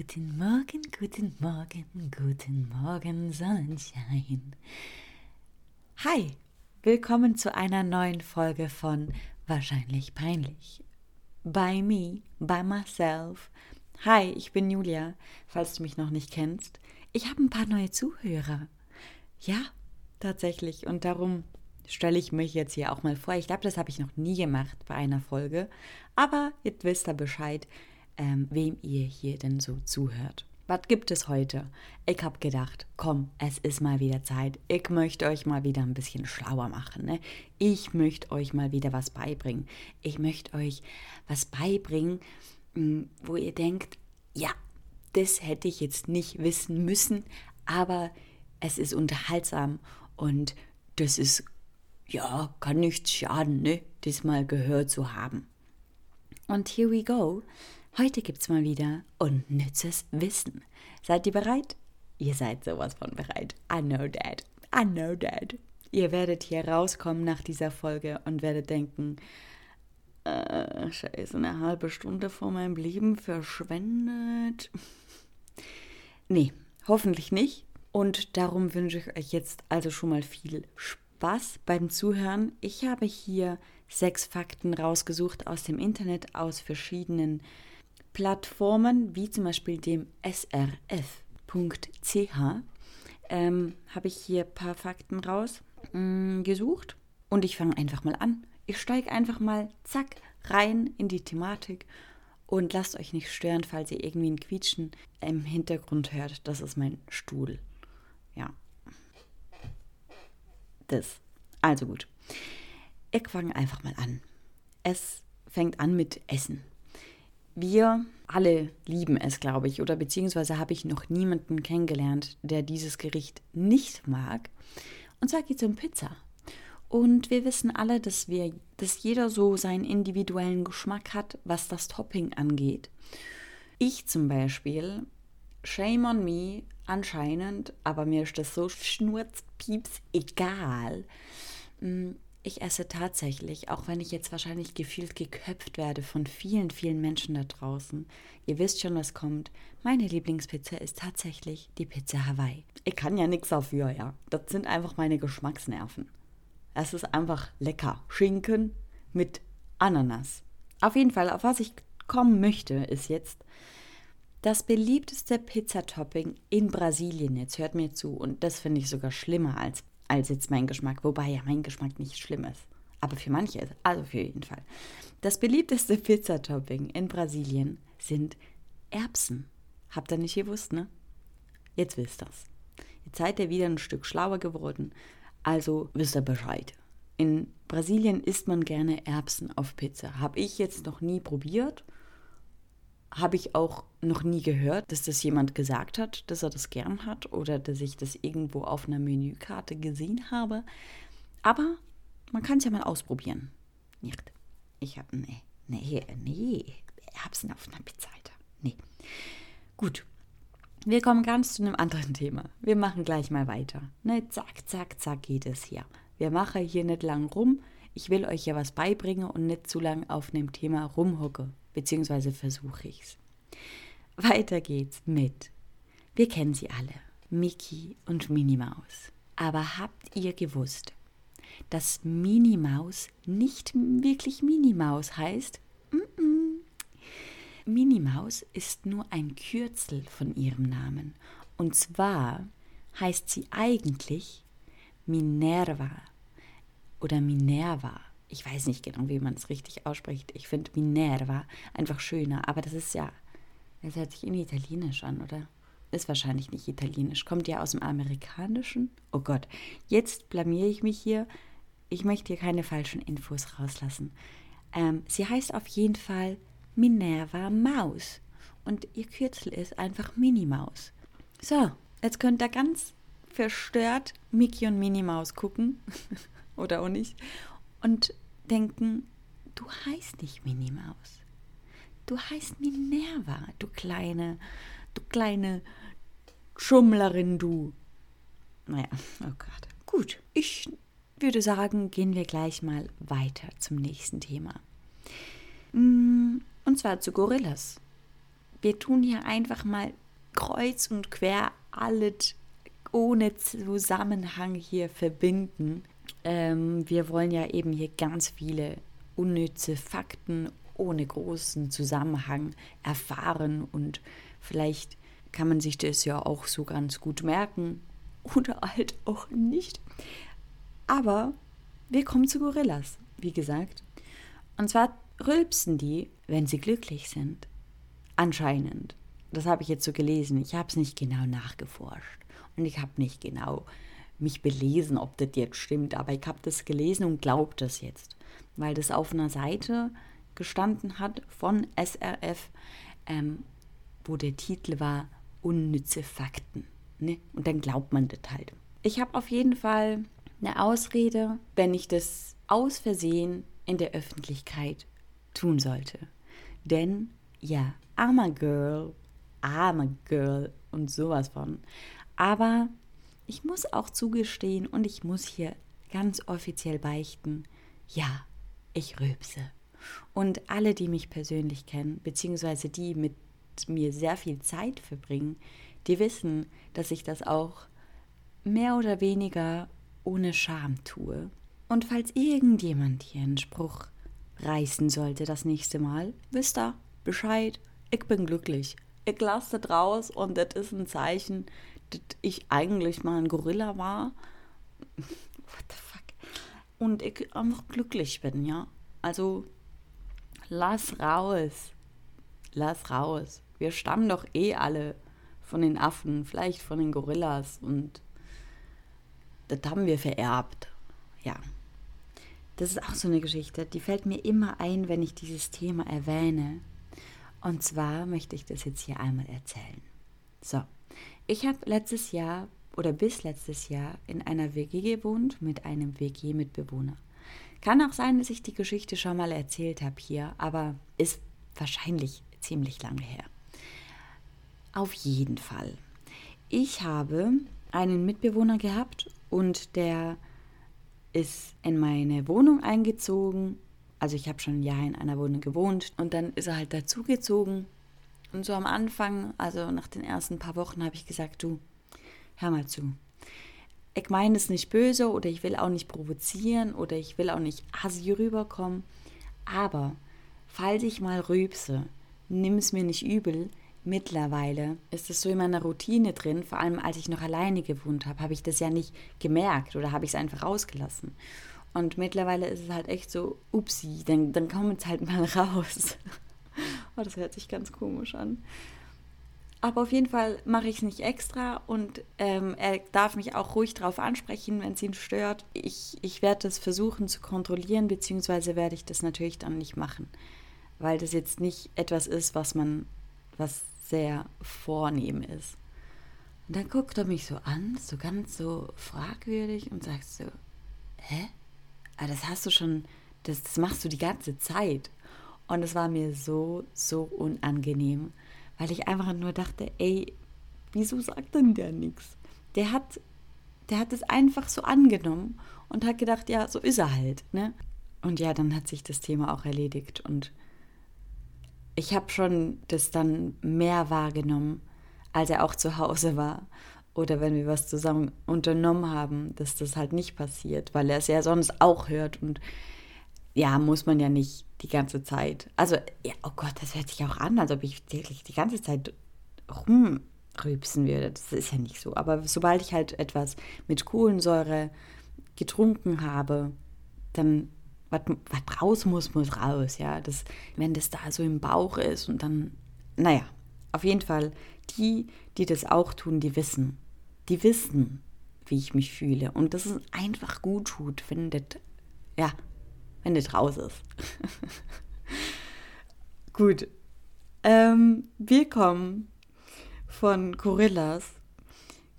Guten Morgen, guten Morgen, guten Morgen, Sonnenschein. Hi, willkommen zu einer neuen Folge von Wahrscheinlich peinlich. By me, by myself. Hi, ich bin Julia, falls du mich noch nicht kennst. Ich habe ein paar neue Zuhörer. Ja, tatsächlich. Und darum stelle ich mich jetzt hier auch mal vor. Ich glaube, das habe ich noch nie gemacht bei einer Folge. Aber jetzt wisst ihr Bescheid ähm, wem ihr hier denn so zuhört. Was gibt es heute? Ich habe gedacht, komm, es ist mal wieder Zeit. Ich möchte euch mal wieder ein bisschen schlauer machen. Ne? Ich möchte euch mal wieder was beibringen. Ich möchte euch was beibringen, hm, wo ihr denkt, ja, das hätte ich jetzt nicht wissen müssen, aber es ist unterhaltsam und das ist, ja, kann nichts schaden, ne? das mal gehört zu haben. Und here we go. Heute gibt's mal wieder unnützes Wissen. Seid ihr bereit? Ihr seid sowas von bereit. I know that. I know that. Ihr werdet hier rauskommen nach dieser Folge und werdet denken, äh, scheiße, eine halbe Stunde vor meinem Leben verschwendet. nee, hoffentlich nicht. Und darum wünsche ich euch jetzt also schon mal viel Spaß beim Zuhören. Ich habe hier sechs Fakten rausgesucht aus dem Internet, aus verschiedenen Plattformen wie zum Beispiel dem srf.ch ähm, habe ich hier ein paar Fakten rausgesucht mm, und ich fange einfach mal an. Ich steige einfach mal zack rein in die Thematik und lasst euch nicht stören, falls ihr irgendwie ein Quietschen im Hintergrund hört. Das ist mein Stuhl. Ja. Das. Also gut. Ich fange einfach mal an. Es fängt an mit Essen. Wir alle lieben es, glaube ich, oder beziehungsweise habe ich noch niemanden kennengelernt, der dieses Gericht nicht mag. Und zwar geht es um Pizza. Und wir wissen alle, dass wir, dass jeder so seinen individuellen Geschmack hat, was das Topping angeht. Ich zum Beispiel, shame on me, anscheinend, aber mir ist das so schnurzpieps egal. Ich esse tatsächlich, auch wenn ich jetzt wahrscheinlich gefühlt geköpft werde von vielen, vielen Menschen da draußen. Ihr wisst schon, was kommt. Meine Lieblingspizza ist tatsächlich die Pizza Hawaii. Ich kann ja nichts dafür, ja. Das sind einfach meine Geschmacksnerven. Es ist einfach lecker. Schinken mit Ananas. Auf jeden Fall, auf was ich kommen möchte, ist jetzt das beliebteste Pizzatopping in Brasilien. Jetzt hört mir zu. Und das finde ich sogar schlimmer als als jetzt mein Geschmack, wobei ja mein Geschmack nicht schlimm ist. Aber für manche, also für jeden Fall. Das beliebteste Pizzatopping in Brasilien sind Erbsen. Habt ihr nicht gewusst, ne? Jetzt wisst ihr's. Jetzt seid ihr wieder ein Stück schlauer geworden, also wisst ihr Bescheid. In Brasilien isst man gerne Erbsen auf Pizza. Habe ich jetzt noch nie probiert habe ich auch noch nie gehört, dass das jemand gesagt hat, dass er das gern hat oder dass ich das irgendwo auf einer Menükarte gesehen habe. Aber man kann es ja mal ausprobieren. Nicht? Ich habe, nee, nee, nee, Erbsen auf einer Pizza. Nee. Gut. Wir kommen ganz zu einem anderen Thema. Wir machen gleich mal weiter. Ne, zack, zack, zack geht es hier. Wir machen hier nicht lang rum. Ich will euch ja was beibringen und nicht zu lang auf einem Thema rumhocke beziehungsweise versuche ich's. Weiter geht's mit. Wir kennen sie alle, Mickey und Minnie Maus. Aber habt ihr gewusst, dass Minnie Maus nicht wirklich Minnie Maus heißt? Mm -mm. Minnie Maus ist nur ein Kürzel von ihrem Namen. Und zwar heißt sie eigentlich Minerva oder Minerva ich weiß nicht genau, wie man es richtig ausspricht. Ich finde Minerva einfach schöner, aber das ist ja, das hört sich irgendwie italienisch an, oder? Ist wahrscheinlich nicht italienisch. Kommt ja aus dem Amerikanischen. Oh Gott, jetzt blamiere ich mich hier. Ich möchte hier keine falschen Infos rauslassen. Ähm, sie heißt auf jeden Fall Minerva Maus. Und ihr Kürzel ist einfach Minnie Maus. So, jetzt könnt ihr ganz verstört Mickey und Minnie Maus gucken. Oder auch nicht und denken, du heißt nicht Minnie Maus. Du heißt Minerva, du kleine, du kleine Schummlerin, du. Naja, oh Gott. Gut, ich würde sagen, gehen wir gleich mal weiter zum nächsten Thema. Mm, und zwar zu Gorillas. wir tun hier einfach mal kreuz und quer alles ohne Zusammenhang hier verbinden. Ähm, wir wollen ja eben hier ganz viele unnütze Fakten ohne großen Zusammenhang erfahren und vielleicht kann man sich das ja auch so ganz gut merken oder halt auch nicht. Aber wir kommen zu Gorillas, wie gesagt. Und zwar rülpsen die, wenn sie glücklich sind. Anscheinend. Das habe ich jetzt so gelesen. Ich habe es nicht genau nachgeforscht. Und ich habe nicht genau mich belesen, ob das jetzt stimmt. Aber ich habe das gelesen und glaube das jetzt. Weil das auf einer Seite gestanden hat von SRF, ähm, wo der Titel war Unnütze Fakten. Ne? Und dann glaubt man das halt. Ich habe auf jeden Fall eine Ausrede, wenn ich das aus Versehen in der Öffentlichkeit tun sollte. Denn ja, armer Girl, armer Girl und sowas von. Aber ich muss auch zugestehen und ich muss hier ganz offiziell beichten, ja, ich rülpse. Und alle, die mich persönlich kennen, beziehungsweise die mit mir sehr viel Zeit verbringen, die wissen, dass ich das auch mehr oder weniger ohne Scham tue. Und falls irgendjemand hier einen Spruch reißen sollte das nächste Mal, wisst ihr Bescheid, ich bin glücklich. Ich lasse das raus und das ist ein Zeichen, dass ich eigentlich mal ein Gorilla war. What the fuck? Und ich einfach glücklich bin, ja. Also lass raus. Lass raus. Wir stammen doch eh alle von den Affen, vielleicht von den Gorillas und das haben wir vererbt. Ja. Das ist auch so eine Geschichte, die fällt mir immer ein, wenn ich dieses Thema erwähne. Und zwar möchte ich das jetzt hier einmal erzählen. So, ich habe letztes Jahr oder bis letztes Jahr in einer WG gewohnt mit einem WG-Mitbewohner. Kann auch sein, dass ich die Geschichte schon mal erzählt habe hier, aber ist wahrscheinlich ziemlich lange her. Auf jeden Fall. Ich habe einen Mitbewohner gehabt und der ist in meine Wohnung eingezogen. Also ich habe schon ein Jahr in einer Wohnung gewohnt und dann ist er halt dazugezogen. Und so am Anfang, also nach den ersten paar Wochen, habe ich gesagt, du, hör mal zu. Ich meine es nicht böse oder ich will auch nicht provozieren oder ich will auch nicht assi rüberkommen. Aber falls ich mal rübse, nimm es mir nicht übel. Mittlerweile ist es so in meiner Routine drin, vor allem als ich noch alleine gewohnt habe, habe ich das ja nicht gemerkt oder habe ich es einfach rausgelassen. Und mittlerweile ist es halt echt so, upsi, dann, dann kommt es halt mal raus. oh, das hört sich ganz komisch an. Aber auf jeden Fall mache ich es nicht extra und ähm, er darf mich auch ruhig darauf ansprechen, wenn es ihn stört. Ich, ich werde das versuchen zu kontrollieren, beziehungsweise werde ich das natürlich dann nicht machen, weil das jetzt nicht etwas ist, was man, was sehr vornehm ist. Und dann guckt er mich so an, so ganz so fragwürdig und sagt so, hä? Aber ah, das hast du schon, das, das machst du die ganze Zeit. Und es war mir so, so unangenehm, weil ich einfach nur dachte, ey, wieso sagt denn der nichts? Der hat, der hat es einfach so angenommen und hat gedacht, ja, so ist er halt, ne? Und ja, dann hat sich das Thema auch erledigt und ich habe schon das dann mehr wahrgenommen, als er auch zu Hause war. Oder wenn wir was zusammen unternommen haben, dass das halt nicht passiert, weil er es ja sonst auch hört. Und ja, muss man ja nicht die ganze Zeit. Also, ja, oh Gott, das hört sich auch an, als ob ich wirklich die ganze Zeit rumrübsen würde. Das ist ja nicht so. Aber sobald ich halt etwas mit Kohlensäure getrunken habe, dann was, raus muss, muss raus, ja. Das, wenn das da so im Bauch ist und dann, naja, auf jeden Fall, die, die das auch tun, die wissen. Die wissen, wie ich mich fühle. Und das ist einfach gut tut, das, ja, wenn das raus ist. gut. Ähm, wir kommen von Gorillas,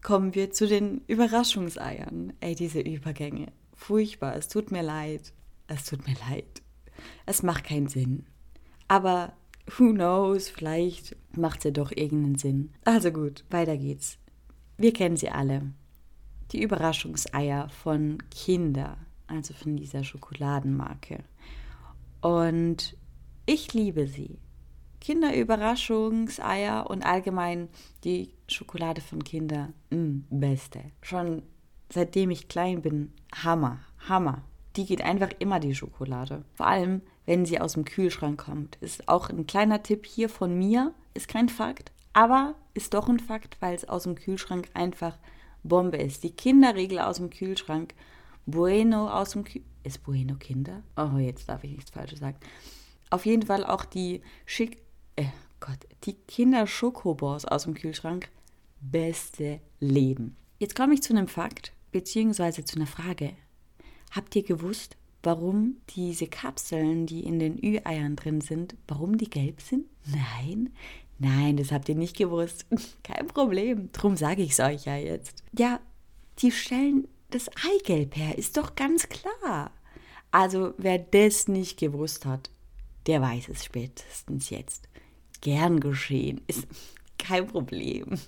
kommen wir zu den Überraschungseiern. Ey, diese Übergänge. Furchtbar, es tut mir leid es tut mir leid. Es macht keinen Sinn. Aber who knows, vielleicht macht sie doch irgendeinen Sinn. Also gut, weiter geht's. Wir kennen sie alle. Die Überraschungseier von Kinder, also von dieser Schokoladenmarke. Und ich liebe sie. Kinderüberraschungseier und allgemein die Schokolade von Kindern, mm, beste. Schon seitdem ich klein bin, Hammer, Hammer. Die geht einfach immer die Schokolade. Vor allem, wenn sie aus dem Kühlschrank kommt. Ist auch ein kleiner Tipp hier von mir. Ist kein Fakt, aber ist doch ein Fakt, weil es aus dem Kühlschrank einfach Bombe ist. Die Kinderregel aus dem Kühlschrank. Bueno aus dem Kühlschrank. Ist Bueno Kinder? Oh, jetzt darf ich nichts Falsches sagen. Auf jeden Fall auch die Schick. Äh, Gott, die Kinder-Schokobors aus dem Kühlschrank. Beste Leben. Jetzt komme ich zu einem Fakt, beziehungsweise zu einer Frage. Habt ihr gewusst, warum diese Kapseln, die in den Ü-Eiern drin sind, warum die gelb sind? Nein, nein, das habt ihr nicht gewusst. Kein Problem, drum sage ich es euch ja jetzt. Ja, die stellen das Eigelb her, ist doch ganz klar. Also wer das nicht gewusst hat, der weiß es spätestens jetzt. Gern geschehen, ist kein Problem.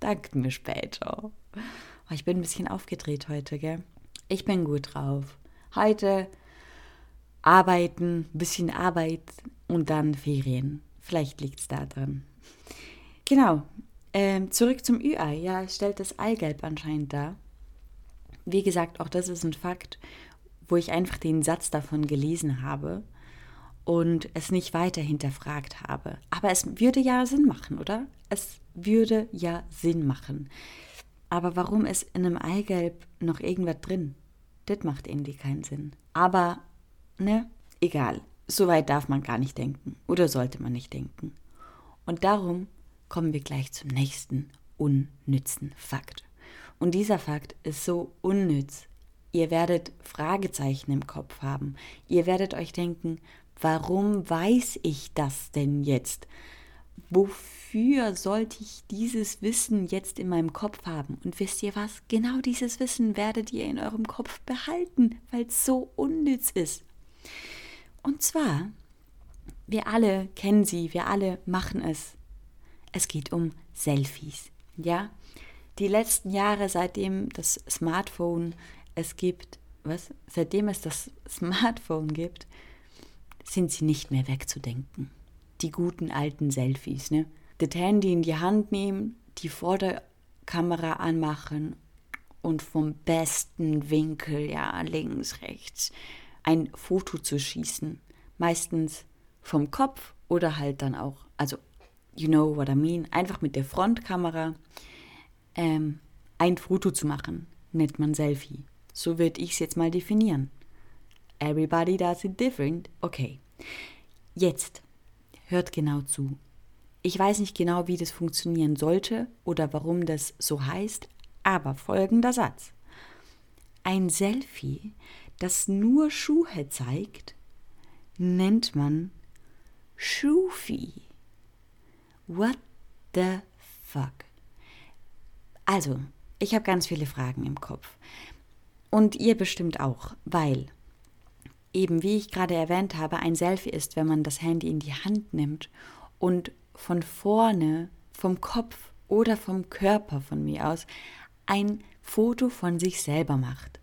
Dankt mir später. Oh, ich bin ein bisschen aufgedreht heute, gell? Ich bin gut drauf. Heute arbeiten, bisschen Arbeit und dann Ferien. Vielleicht liegt es da dran. Genau. Ähm, zurück zum Ü-Ei. Ja, es stellt das Eigelb anscheinend dar. Wie gesagt, auch das ist ein Fakt, wo ich einfach den Satz davon gelesen habe und es nicht weiter hinterfragt habe. Aber es würde ja Sinn machen, oder? Es würde ja Sinn machen. Aber warum ist in einem Eigelb noch irgendwas drin? Das macht irgendwie keinen Sinn. Aber, ne, egal. So weit darf man gar nicht denken. Oder sollte man nicht denken. Und darum kommen wir gleich zum nächsten unnützen Fakt. Und dieser Fakt ist so unnütz. Ihr werdet Fragezeichen im Kopf haben. Ihr werdet euch denken, warum weiß ich das denn jetzt? wofür sollte ich dieses Wissen jetzt in meinem Kopf haben? Und wisst ihr was? Genau dieses Wissen werdet ihr in eurem Kopf behalten, weil es so unnütz ist. Und zwar, wir alle kennen sie, wir alle machen es. Es geht um Selfies. Ja? Die letzten Jahre, seitdem das Smartphone es gibt, was? Seitdem es das Smartphone gibt, sind sie nicht mehr wegzudenken die guten alten Selfies, ne? Das Handy in die Hand nehmen, die Vorderkamera anmachen und vom besten Winkel, ja, links, rechts, ein Foto zu schießen. Meistens vom Kopf oder halt dann auch, also, you know what I mean, einfach mit der Frontkamera ähm, ein Foto zu machen, nennt man Selfie. So würde ich es jetzt mal definieren. Everybody does it different. Okay. Jetzt hört genau zu. Ich weiß nicht genau, wie das funktionieren sollte oder warum das so heißt, aber folgender Satz. Ein Selfie, das nur Schuhe zeigt, nennt man Schufi. What the fuck? Also, ich habe ganz viele Fragen im Kopf. Und ihr bestimmt auch, weil eben, wie ich gerade erwähnt habe, ein Selfie ist, wenn man das Handy in die Hand nimmt und von vorne, vom Kopf oder vom Körper von mir aus ein Foto von sich selber macht.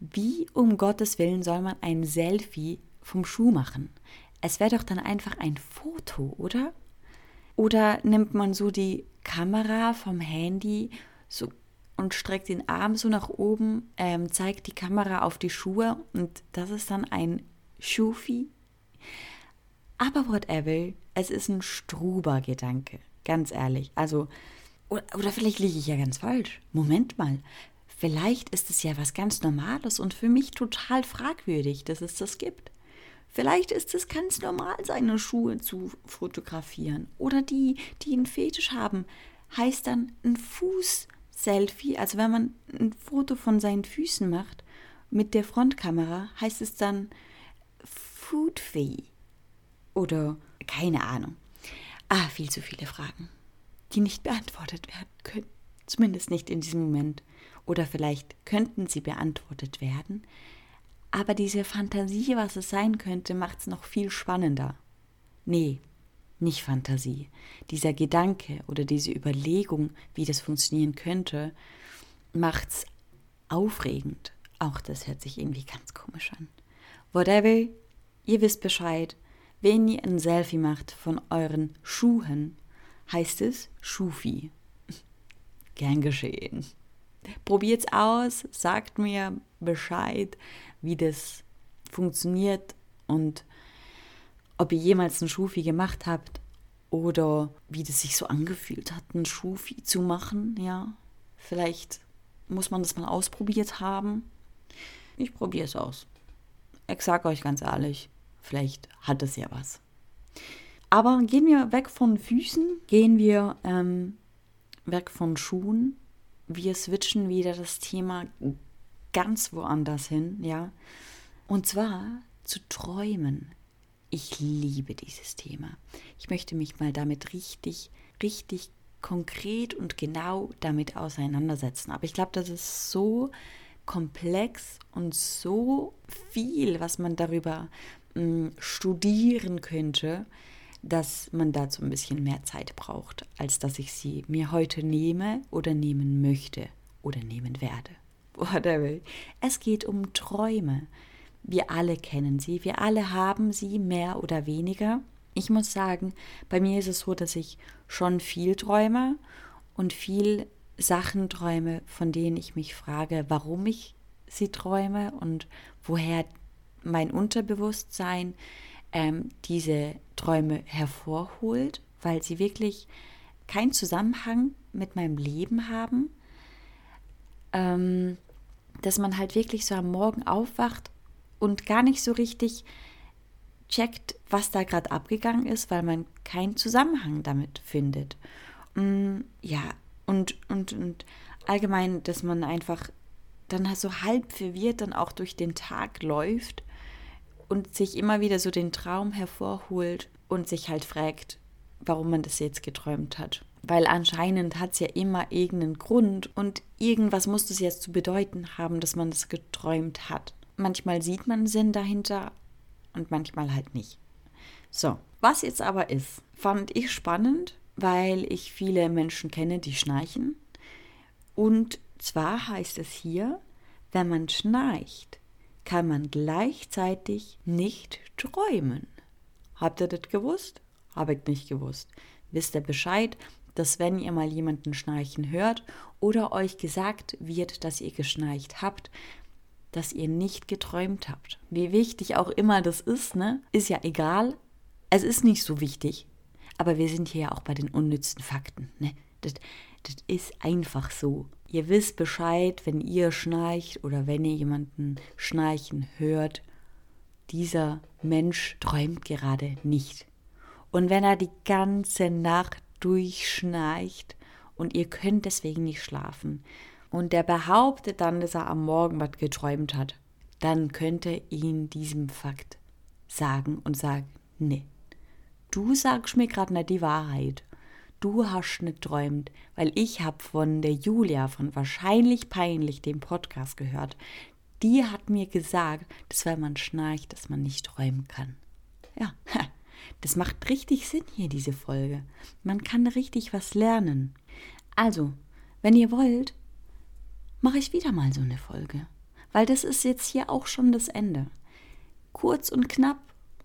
Wie um Gottes Willen soll man ein Selfie vom Schuh machen? Es wäre doch dann einfach ein Foto, oder? Oder nimmt man so die Kamera vom Handy so und streckt den Arm so nach oben, ähm, zeigt die Kamera auf die Schuhe und das ist dann ein Schufi. Aber whatever, es ist ein Struber-Gedanke, ganz ehrlich. Also, oder, oder vielleicht liege ich ja ganz falsch. Moment mal, vielleicht ist es ja was ganz Normales und für mich total fragwürdig, dass es das gibt. Vielleicht ist es ganz normal, seine Schuhe zu fotografieren. Oder die, die einen Fetisch haben, heißt dann ein Fuß Selfie, also wenn man ein Foto von seinen Füßen macht mit der Frontkamera, heißt es dann Foodfee oder keine Ahnung. Ah, viel zu viele Fragen, die nicht beantwortet werden können. Zumindest nicht in diesem Moment. Oder vielleicht könnten sie beantwortet werden. Aber diese Fantasie, was es sein könnte, macht es noch viel spannender. Nee, nicht Fantasie. Dieser Gedanke oder diese Überlegung, wie das funktionieren könnte, macht's aufregend. Auch das hört sich irgendwie ganz komisch an. Whatever, ihr wisst Bescheid. Wenn ihr ein Selfie macht von euren Schuhen, heißt es Schufi. Gern geschehen. Probiert's aus, sagt mir Bescheid, wie das funktioniert und ob ihr jemals einen Schufi gemacht habt oder wie das sich so angefühlt hat, einen Schufi zu machen, ja. Vielleicht muss man das mal ausprobiert haben. Ich probiere es aus. Ich sage euch ganz ehrlich, vielleicht hat es ja was. Aber gehen wir weg von Füßen, gehen wir ähm, weg von Schuhen. Wir switchen wieder das Thema ganz woanders hin, ja. Und zwar zu träumen. Ich liebe dieses Thema. Ich möchte mich mal damit richtig, richtig konkret und genau damit auseinandersetzen. Aber ich glaube, das ist so komplex und so viel, was man darüber mh, hm, studieren könnte, dass man dazu ein bisschen mehr Zeit braucht, als dass ich sie mir heute nehme oder nehmen möchte oder nehmen werde. Whatever. Es geht um Träume. Wir alle kennen sie, wir alle haben sie mehr oder weniger. Ich muss sagen, bei mir ist es so, dass ich schon viel träume und viel Sachen träume, von denen ich mich frage, warum ich sie träume und woher mein Unterbewusstsein ähm, diese Träume hervorholt, weil sie wirklich keinen Zusammenhang mit meinem Leben haben. Ähm, dass man halt wirklich so am Morgen aufwacht und gar nicht so richtig checkt, was da gerade abgegangen ist, weil man keinen Zusammenhang damit findet. Mm, ja, und, und, und allgemein, dass man einfach dann so halb verwirrt dann auch durch den Tag läuft und sich immer wieder so den Traum hervorholt und sich halt fragt, warum man das jetzt geträumt hat. Weil anscheinend hat es ja immer irgendeinen Grund und irgendwas muss das jetzt zu bedeuten haben, dass man das geträumt hat. Manchmal sieht man Sinn dahinter und manchmal halt nicht. So, was jetzt aber ist, fand ich spannend, weil ich viele Menschen kenne, die schnarchen. Und zwar heißt es hier, wenn man schnarcht, kann man gleichzeitig nicht träumen. Habt ihr das gewusst? Habe ich nicht gewusst. Wisst ihr Bescheid, dass wenn ihr mal jemanden schnarchen hört oder euch gesagt wird, dass ihr geschnarcht habt, dass ihr nicht geträumt habt. Wie wichtig auch immer das ist, ne? Ist ja egal. Es ist nicht so wichtig. Aber wir sind hier ja auch bei den unnützen Fakten, ne? Das, das ist einfach so. Ihr wisst Bescheid, wenn ihr schnarcht oder wenn ihr jemanden schnarchen hört. Dieser Mensch träumt gerade nicht. Und wenn er die ganze Nacht durchschnarcht und ihr könnt deswegen nicht schlafen und der behauptet dann, dass er am Morgen was geträumt hat, dann könnt ihr ihn diesem Fakt sagen und sagen, nee, du sagst mir gerade nicht die Wahrheit du hast nicht träumt, weil ich habe von der Julia von Wahrscheinlich Peinlich dem Podcast gehört. Die hat mir gesagt, dass wenn man schnarcht, dass man nicht träumen kann. Ja, das macht richtig Sinn hier, diese Folge. Man kann richtig was lernen. Also, wenn ihr wollt, mache ich wieder mal so eine Folge. Weil das ist jetzt hier auch schon das Ende. Kurz und knapp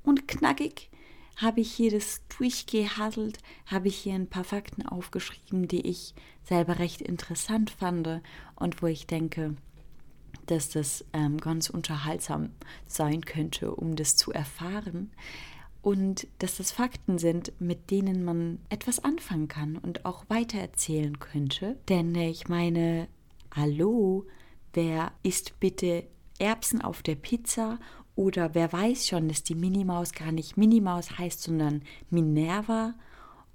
und knackig habe ich hier das durchgehasselt, habe ich hier ein paar Fakten aufgeschrieben, die ich selber recht interessant fand und wo ich denke, dass das ähm, ganz unterhaltsam sein könnte, um das zu erfahren. Und dass das Fakten sind, mit denen man etwas anfangen kann und auch weitererzählen könnte. Denn ich meine, hallo, wer isst bitte Erbsen auf der Pizza oder wer weiß schon, dass die Minimaus gar nicht Minimaus heißt, sondern Minerva.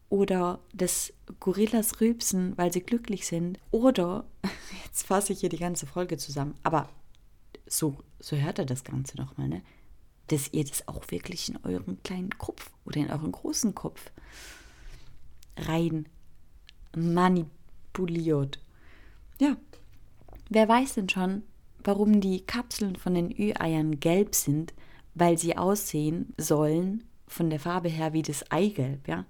Oder dass Gorillas rübsen, weil sie glücklich sind. Oder, jetzt fasse ich hier die ganze Folge zusammen, aber so, so hört er das Ganze nochmal, ne? Dass ihr das auch wirklich in euren kleinen Kopf oder in euren großen Kopf rein manipuliert. Ja, wer weiß denn schon, warum die Kapseln von den Ü-Eiern gelb sind, weil sie aussehen sollen von der Farbe her wie das Eigelb, ja?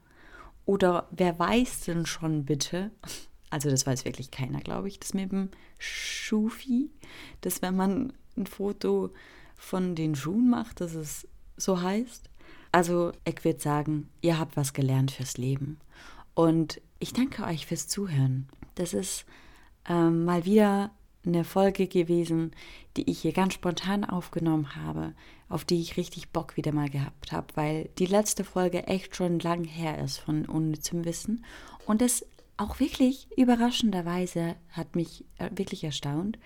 Oder wer weiß denn schon bitte, also das weiß wirklich keiner, glaube ich, das mit dem Schufi, dass wenn man ein Foto von den Schuhen macht, dass es so heißt. Also, ich würde sagen, ihr habt was gelernt fürs Leben. Und ich danke euch fürs Zuhören. Das ist ähm, mal wieder eine Folge gewesen, die ich hier ganz spontan aufgenommen habe, auf die ich richtig Bock wieder mal gehabt habe, weil die letzte Folge echt schon lang her ist von unnützem Wissen und es auch wirklich überraschenderweise hat mich äh, wirklich erstaunt,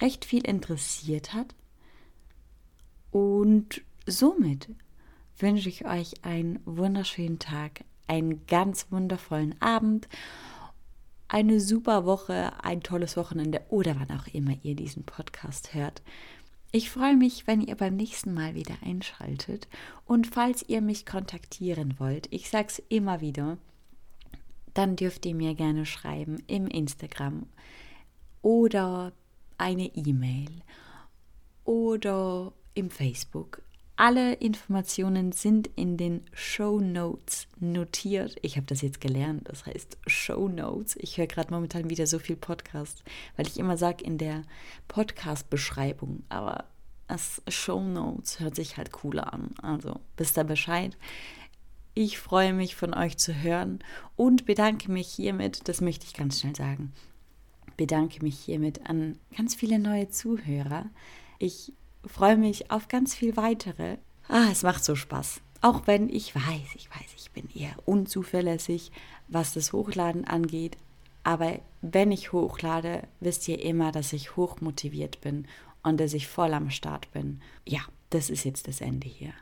recht viel interessiert hat. Und somit wünsche ich euch einen wunderschönen Tag, einen ganz wundervollen Abend eine super Woche, ein tolles Wochenende oder wann auch immer ihr diesen Podcast hört. Ich freue mich, wenn ihr beim nächsten Mal wieder einschaltet. Und falls ihr mich kontaktieren wollt, ich sage es immer wieder, dann dürft ihr mir gerne schreiben im Instagram oder eine E-Mail oder im Facebook. Alle Informationen sind in den Show Notes notiert. Ich habe das jetzt gelernt, das heißt Show Notes. Ich höre gerade momentan wieder so viel Podcast, weil ich immer sage in der Podcast-Beschreibung, aber das Show Notes hört sich halt cooler an. Also wisst ihr Bescheid. Ich freue mich von euch zu hören und bedanke mich hiermit, das möchte ich ganz schnell sagen, bedanke mich hiermit an ganz viele neue Zuhörer. Ich freue mich auf ganz viel weitere. Ah, es macht so Spaß. Auch wenn ich weiß, ich weiß, ich bin eher unzuverlässig, was das Hochladen angeht. Aber wenn ich hochlade, wisst ihr immer, dass ich hochmotiviert bin und dass ich voll am Start bin. Ja, das ist jetzt das Ende hier.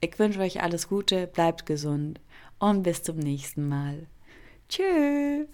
Ich wünsche euch alles Gute, bleibt gesund und bis zum nächsten Mal. Tschüss.